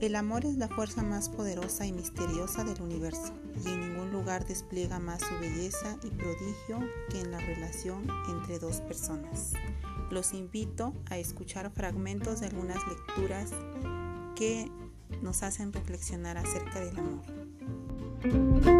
El amor es la fuerza más poderosa y misteriosa del universo y en ningún lugar despliega más su belleza y prodigio que en la relación entre dos personas. Los invito a escuchar fragmentos de algunas lecturas que nos hacen reflexionar acerca del amor.